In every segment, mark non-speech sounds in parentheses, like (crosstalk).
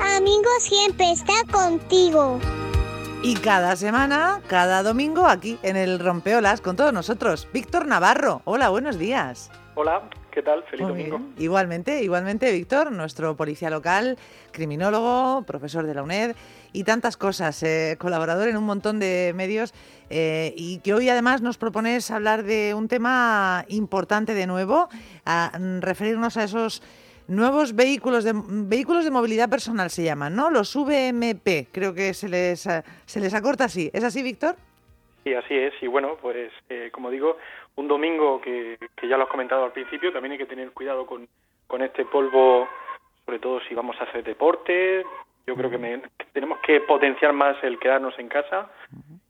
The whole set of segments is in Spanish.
amigo siempre está contigo. Y cada semana, cada domingo, aquí en el Rompeolas con todos nosotros, Víctor Navarro. Hola, buenos días. Hola, ¿qué tal? Feliz Muy domingo. bien. Igualmente, igualmente, Víctor, nuestro policía local, criminólogo, profesor de la UNED y tantas cosas, eh, colaborador en un montón de medios eh, y que hoy además nos propones hablar de un tema importante de nuevo, a mm, referirnos a esos nuevos vehículos de vehículos de movilidad personal se llaman, ¿no? Los VMP, creo que se les eh, se les acorta así. ¿Es así, Víctor? Sí, así es. Y bueno, pues eh, como digo, un domingo que, que ya lo has comentado al principio, también hay que tener cuidado con, con este polvo, sobre todo si vamos a hacer deporte. Yo creo que, me- que tenemos que potenciar más el quedarnos en casa.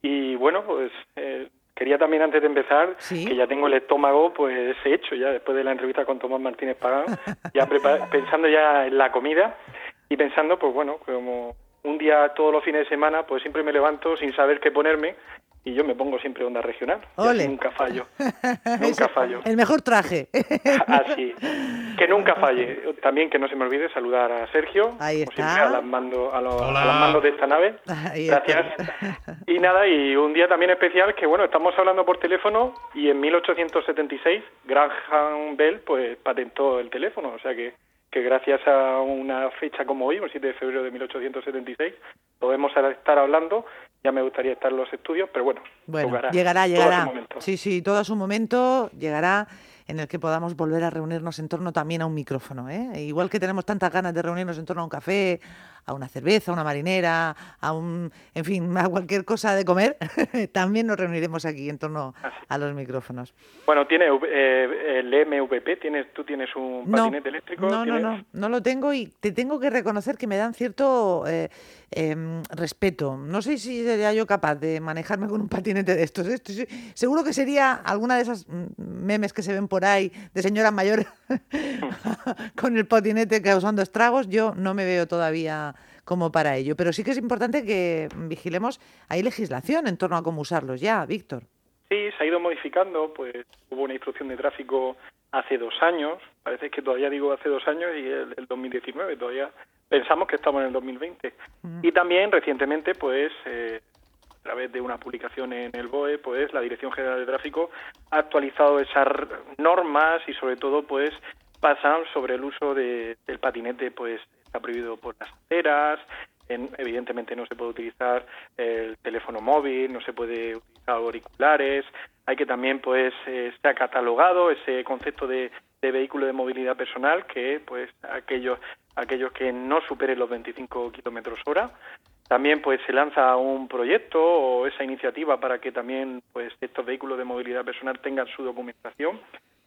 Y bueno, pues eh, quería también antes de empezar, Sí. que ya tengo el estómago pues hecho ya después de la entrevista con Tomás Martínez Pagán, (laughs) ya pensando ya en la comida y pensando pues bueno, como un día todos los fines de semana pues siempre me levanto sin saber qué ponerme y yo me pongo siempre onda regional. Nunca fallo. (laughs) Nunca fallo. El mejor traje. (laughs) Así. Que nunca falle. También que no se me olvide saludar a Sergio, Ahí como está. siempre, a, las mando- a los, a Hola. los mandos de esta nave. Ahí está. Gracias. Y nada, y un día también especial que, bueno, estamos hablando por teléfono y en 1876 Graham Bell pues patentó el teléfono, o sea que, que gracias a una fecha como hoy, el 7 de febrero de 1876, podemos estar hablando. Ya me gustaría estar en los estudios, pero bueno, Bueno, llegará, Todo a su llegará. momento. Sí, sí, todo a su momento llegará en el que podamos volver a reunirnos en torno también a un micrófono. ¿eh? Igual que tenemos tantas ganas de reunirnos en torno a un café, a una cerveza, a una marinera, a un, en fin, a cualquier cosa de comer, (laughs) también nos reuniremos aquí en torno a los micrófonos. Bueno, tiene eh, el MVP, tienes, tú tienes un No, patinete eléctrico. no, no, ¿Tienes? no, no lo tengo y te tengo que reconocer que me dan cierto eh, em, respeto. No sé si sería yo capaz de manejarme con un patinete de estos. ¿eh? Seguro que sería alguna de esas mm, memes que se ven por ahí de señoras mayores (laughs) con el patinete causando estragos. Yo no me veo todavía como para ello, pero sí que es importante que vigilemos. Hay legislación en torno a cómo usarlos ya, Víctor. Sí, se ha ido modificando, pues hubo una instrucción de tráfico hace dos años, parece que todavía digo hace dos años y el, el 2019, todavía pensamos que estamos en el 2020. Y también recientemente, pues eh, a través de una publicación en el BOE, pues la Dirección General de Tráfico ha actualizado esas normas y sobre todo, pues pasan sobre el uso de- del patinete, pues está prohibido por las aceras, en- evidentemente no se puede utilizar el teléfono móvil, no se puede utilizar auriculares, hay que también pues eh, se ha catalogado ese concepto de, de vehículo de movilidad personal que pues aquellos aquellos que no superen los 25 kilómetros hora también pues se lanza un proyecto o esa iniciativa para que también pues estos vehículos de movilidad personal tengan su documentación.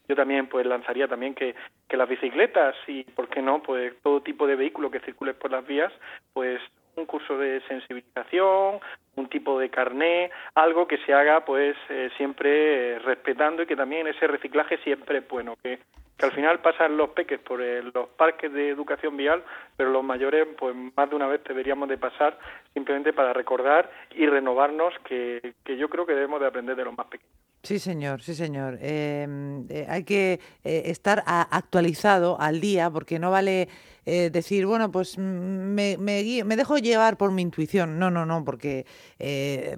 Yo también pues lanzaría también que, que las bicicletas y por qué no pues todo tipo de vehículo que circule por las vías pues un curso de sensibilización un tipo de carné algo que se haga pues eh, siempre eh, respetando y que también ese reciclaje siempre es bueno que que al final pasan los peques por eh, los parques de educación vial, pero los mayores, pues más de una vez deberíamos de pasar simplemente para recordar y renovarnos, que, que yo creo que debemos de aprender de los más pequeños. Sí, señor, sí, señor. Eh, eh, hay que eh, estar actualizado al día porque no vale eh, decir, bueno, pues mm, me, me, me dejo llevar por mi intuición. No, no, no, porque,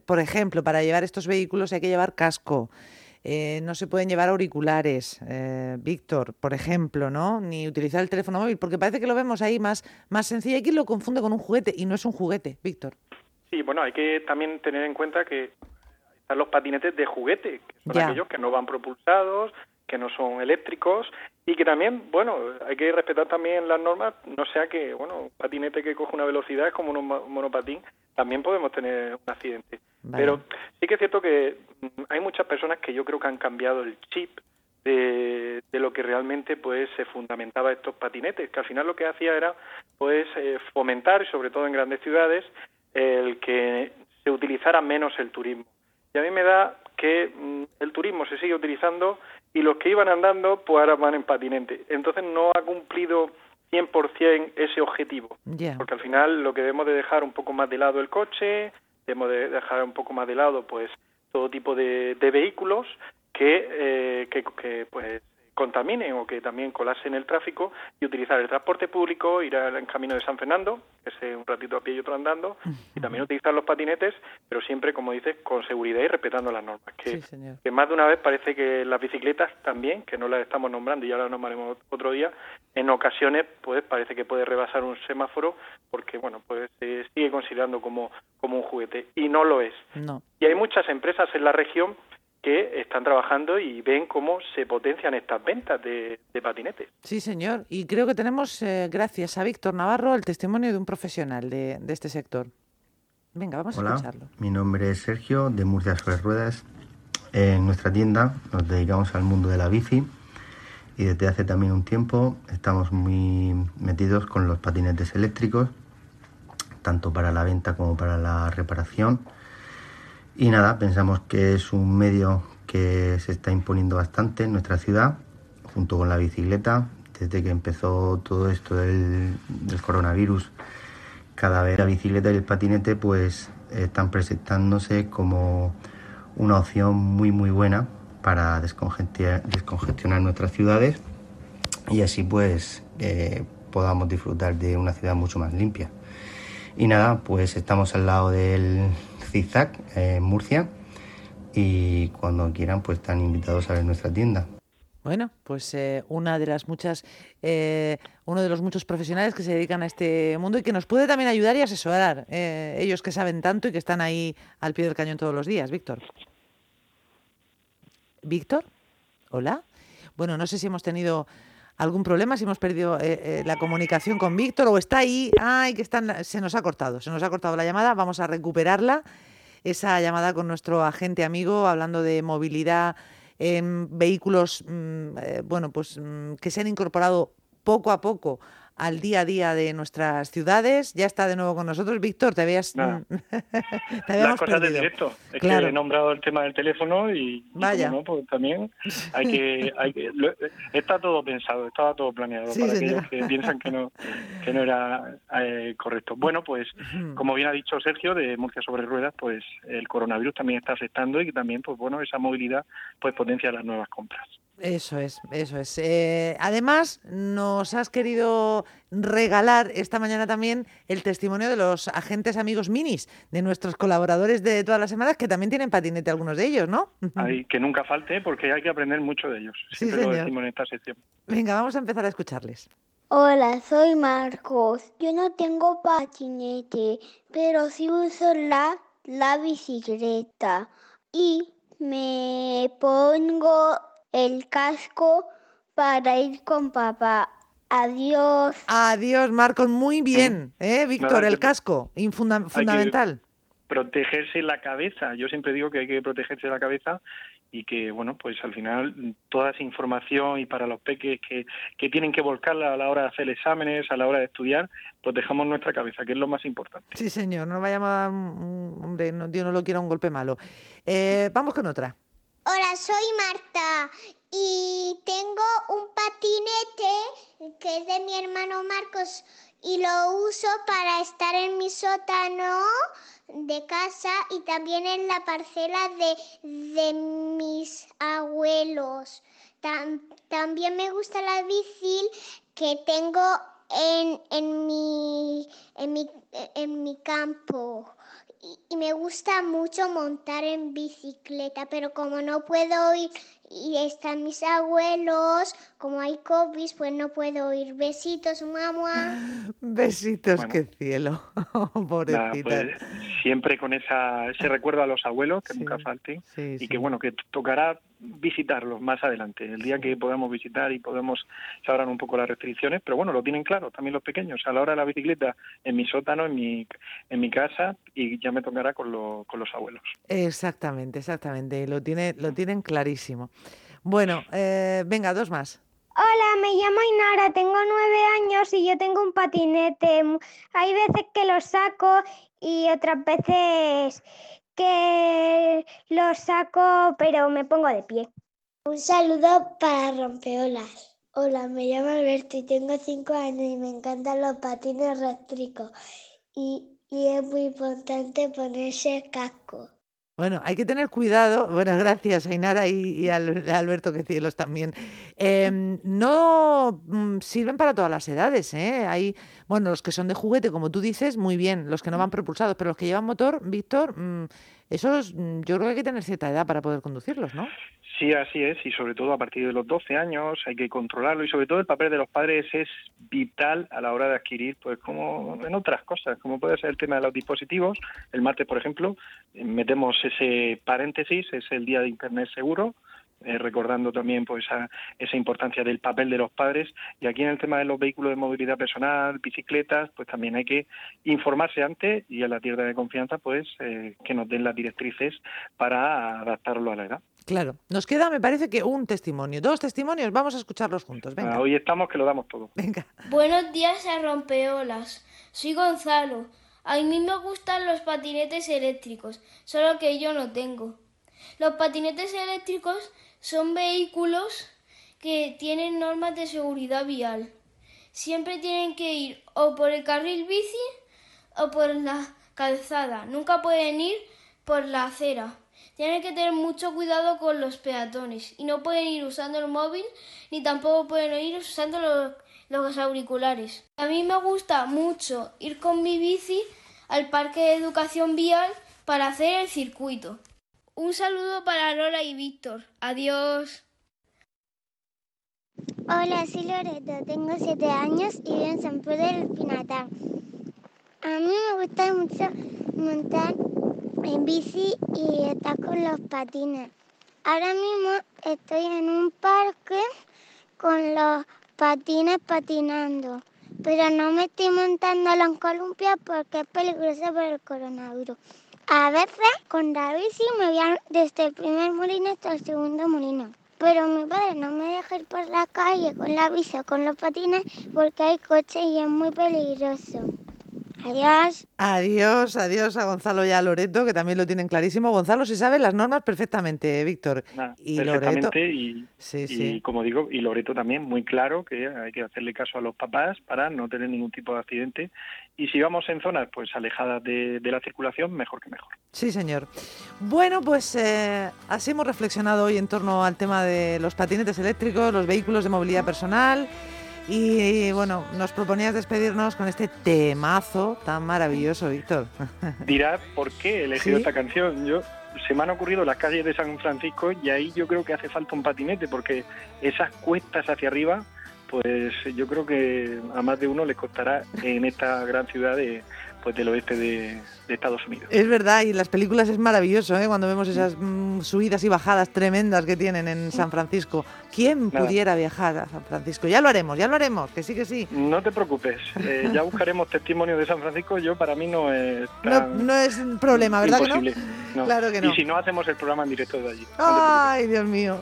por ejemplo, para llevar estos vehículos hay que llevar casco. no se pueden llevar auriculares, Víctor, por ejemplo, ¿no? Ni utilizar el teléfono móvil, porque parece que lo vemos ahí más, más sencillo. Hay quien lo confunde con un juguete y no es un juguete, Víctor. Sí, bueno, hay que también tener en cuenta que están los patinetes de juguete, que son aquellos que no van propulsados, que no son eléctricos y que también, bueno, hay que respetar también las normas, no sea que, bueno, un patinete que coge una velocidad es como un mo- monopatín, también podemos tener un accidente. Vale. Pero sí que es cierto que mm, hay muchas personas que yo creo que han cambiado el chip de, de lo que realmente pues se fundamentaba estos patinetes, que al final lo que hacía era pues eh, fomentar, y sobre todo en grandes ciudades, el que se utilizara menos el turismo. Y a mí me da que mm, el turismo se sigue utilizando y los que iban andando pues ahora van en patinete. Entonces no ha cumplido 100% ese objetivo. Porque al final lo que debemos de dejar un poco más de lado el coche, debemos de dejar un poco más de lado pues todo tipo de, de vehículos que, eh, que, que, pues contaminen o que también colasen el tráfico y utilizar el transporte público, ir al camino de San Fernando, que es un ratito a pie y otro andando, y también utilizar los patinetes, pero siempre, como dices, con seguridad y respetando las normas. Que, que más de una vez parece que las bicicletas también, que no las estamos nombrando y ya las nombraremos otro día, en ocasiones pues parece que puede rebasar un semáforo porque bueno pues se sigue considerando como, como un juguete y no lo es. No. Y hay muchas empresas en la región que están trabajando y ven cómo se potencian estas ventas de, patinetes. Sí, señor. Y creo que tenemos, eh, gracias a Víctor Navarro, el testimonio de un profesional de, este sector. Venga, vamos a escucharlo. Mi nombre es Sergio, de Murcia sobre Ruedas. En nuestra tienda nos dedicamos al mundo de la bici y desde hace también un tiempo estamos muy metidos con los patinetes eléctricos, tanto para la venta como para la reparación y nada, pensamos que es un medio que se está imponiendo bastante en nuestra ciudad, junto con la bicicleta. Desde que empezó todo esto del, coronavirus, cada vez la bicicleta y el patinete pues están presentándose como una opción muy muy buena para descongestionar, nuestras ciudades y así pues eh, podamos disfrutar de una ciudad mucho más limpia. Y nada, pues estamos al lado del Zigzag en Murcia y cuando quieran pues están invitados a ver nuestra tienda. Bueno, pues eh, una de las muchas, eh, uno de los muchos profesionales que se dedican a este mundo y que nos puede también ayudar y asesorar, eh, ellos que saben tanto y que están ahí al pie del cañón todos los días. Víctor. Víctor, hola. Bueno, no sé si hemos tenido algún problema, si hemos perdido la comunicación con Víctor o está ahí, ay, que están, se nos ha cortado, se nos ha cortado la llamada, vamos a recuperarla esa llamada con nuestro agente amigo hablando de movilidad en vehículos mm, eh, bueno, pues, mm, que se han incorporado poco a poco al día a día de nuestras ciudades. Ya está de nuevo con nosotros. Víctor, te habías... (laughs) te Las cosas de directo. Es que he nombrado el tema del teléfono y, Vaya. no, pues también (laughs) hay que... Hay que está todo pensado, estaba todo planeado para aquellos que piensan que no, que no era eh, correcto. Bueno, pues como bien ha dicho Sergio de Murcia sobre Ruedas, pues el coronavirus también está afectando y que también, pues bueno, esa movilidad pues potencia las nuevas compras. Eso es, eso es. Eh, además, nos has querido regalar esta mañana también el testimonio de los agentes amigos minis, de nuestros colaboradores de todas las semanas, que también tienen patinete algunos de ellos, ¿no? Hay, que nunca falte, porque hay que aprender mucho de ellos. Siempre lo decimos en esta sección. Venga, vamos a empezar a escucharles. Hola, soy Marcos. Yo no tengo patinete, pero sí uso la, la bicicleta. Y me pongo el casco para ir con papá. Adiós. Adiós, Marcos. Muy bien, ¿eh, Víctor? el casco, fundamental. Protegerse la cabeza. Yo siempre digo que hay que protegerse la cabeza y que, bueno, pues al final toda esa información y para los peques que, que tienen que volcarla a la hora de hacer exámenes, a la hora de estudiar, protejamos nuestra cabeza, que es lo más importante. Sí, señor. No vayamos a... Hombre, no, Dios no lo quiera un golpe malo. Eh, vamos con otra. Hola, soy Marta y tengo un patinete que es de mi hermano Marcos y lo uso para estar en mi sótano de casa y también en la parcela de, mis abuelos. también me gusta la bici que tengo en, en, mi, en, mi, en mi campo y, me gusta mucho montar en bicicleta, pero como no puedo ir y están mis abuelos, como hay COVID, pues no puedo ir. Besitos, mamá. (laughs) Besitos, qué cielo. (laughs) Pobrecita. Pues, siempre con esa, ese recuerdo a los abuelos, que nunca falten, y que bueno, que tocará visitarlos más adelante, el día que podamos visitar y podemos saber un poco las restricciones, pero bueno, lo tienen claro también los pequeños, a la hora de la bicicleta en mi sótano, en mi, en mi casa y ya me tocará con, con los abuelos. Exactamente, exactamente, lo, tiene, lo tienen clarísimo. Bueno, eh, venga, dos más. Hola, me llamo Inara, tengo nueve años y yo tengo un patinete. Hay veces que lo saco y otras veces que lo saco, pero me pongo de pie. Un saludo para Rompeolas. Hola, me llamo Alberto y tengo cinco años y me encantan los patines eléctricos. Y, y es muy importante ponerse el casco. Bueno, hay que tener cuidado. Bueno, gracias, Ainara y, y Alberto, que cielos también. Em, no mm, sirven para todas las edades, ¿eh? Hay, bueno, los que son de juguete, como tú dices, muy bien, los que no van propulsados, pero los que llevan motor, Víctor, mm, esos mm, yo creo que hay que tener cierta edad para poder conducirlos, ¿no? Sí, así es, y sobre todo a partir de los 12 años hay que controlarlo y sobre todo el papel de los padres es vital a la hora de adquirir, pues como en otras cosas, como puede ser el tema de los dispositivos. El martes, por ejemplo, metemos ese paréntesis, es el día de Internet seguro, eh, recordando también pues esa, esa importancia del papel de los padres y aquí en el tema de los vehículos de movilidad personal, bicicletas, pues también hay que informarse antes y a la tierra de confianza pues eh, que nos den las directrices para adaptarlo a la edad. Claro, nos queda, me parece que un testimonio, dos testimonios, vamos a escucharlos juntos. Venga. Ah, hoy estamos que lo damos todo. Venga. Buenos días a Rompeolas. Soy Gonzalo. A mí me gustan los patinetes eléctricos, solo que yo no tengo. Los patinetes eléctricos son vehículos que tienen normas de seguridad vial. Siempre tienen que ir o por el carril bici o por la calzada. Nunca pueden ir por la acera. Tienen que tener mucho cuidado con los peatones y no pueden ir usando el móvil ni tampoco pueden ir usando los, auriculares. A mí me gusta mucho ir con mi bici al parque de educación vial para hacer el circuito. Un saludo para Lola y Víctor. Adiós. Hola, soy Loreto, tengo siete años y vivo en San Pedro del Pinatar. A mí me gusta mucho montar en bici y está con los patines. Ahora mismo estoy en un parque con los patines patinando, pero no me estoy montando en columpia porque es peligroso por el coronavirus. A veces con la bici me voy desde el primer molino hasta el segundo molino. Pero mi padre no me deja ir por la calle con la bici o con los patines porque hay coches y es muy peligroso. Adiós. Adiós, adiós a Gonzalo y a Loreto, que también lo tienen clarísimo. Gonzalo si sabe las normas perfectamente, Víctor. y perfectamente, y, y, como digo, y Loreto también, muy claro que hay que hacerle caso a los papás para no tener ningún tipo de accidente. Y si vamos en zonas pues alejadas de, la circulación, mejor que mejor. Sí, señor. Bueno, pues eh, así hemos reflexionado hoy en torno al tema de los patinetes eléctricos, los vehículos de movilidad personal. Y bueno, nos proponías despedirnos con este temazo tan maravilloso, Víctor. (laughs) Dirás por qué he elegido esta canción. Yo se me han ocurrido las calles de San Francisco y ahí yo creo que hace falta un patinete porque esas cuestas hacia arriba, pues yo creo que a más de uno le costará en esta gran ciudad de, pues del oeste de, Estados Unidos. Es verdad, y en las películas es maravilloso, ¿eh? cuando vemos esas mm, subidas y bajadas tremendas que tienen en San Francisco. ¿Quién pudiera viajar a San Francisco? Ya lo haremos, ya lo haremos, que sí, que sí. No te preocupes, eh, (laughs) ya buscaremos testimonios de San Francisco. Yo, para mí, no es. no, es un problema, ¿verdad imposible. que no? Claro que no. Y si no, hacemos el programa en directo de allí. Ay, Dios mío.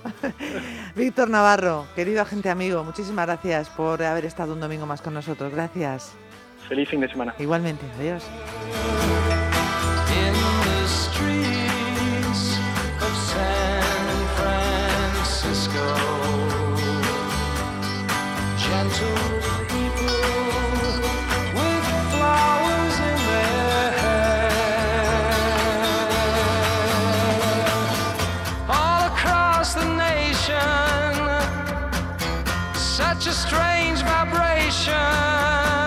(laughs) Víctor Navarro, querido agente amigo, muchísimas gracias por haber estado un domingo más con nosotros. Gracias. Feliz fin de semana. Igualmente, adiós. such a strange vibration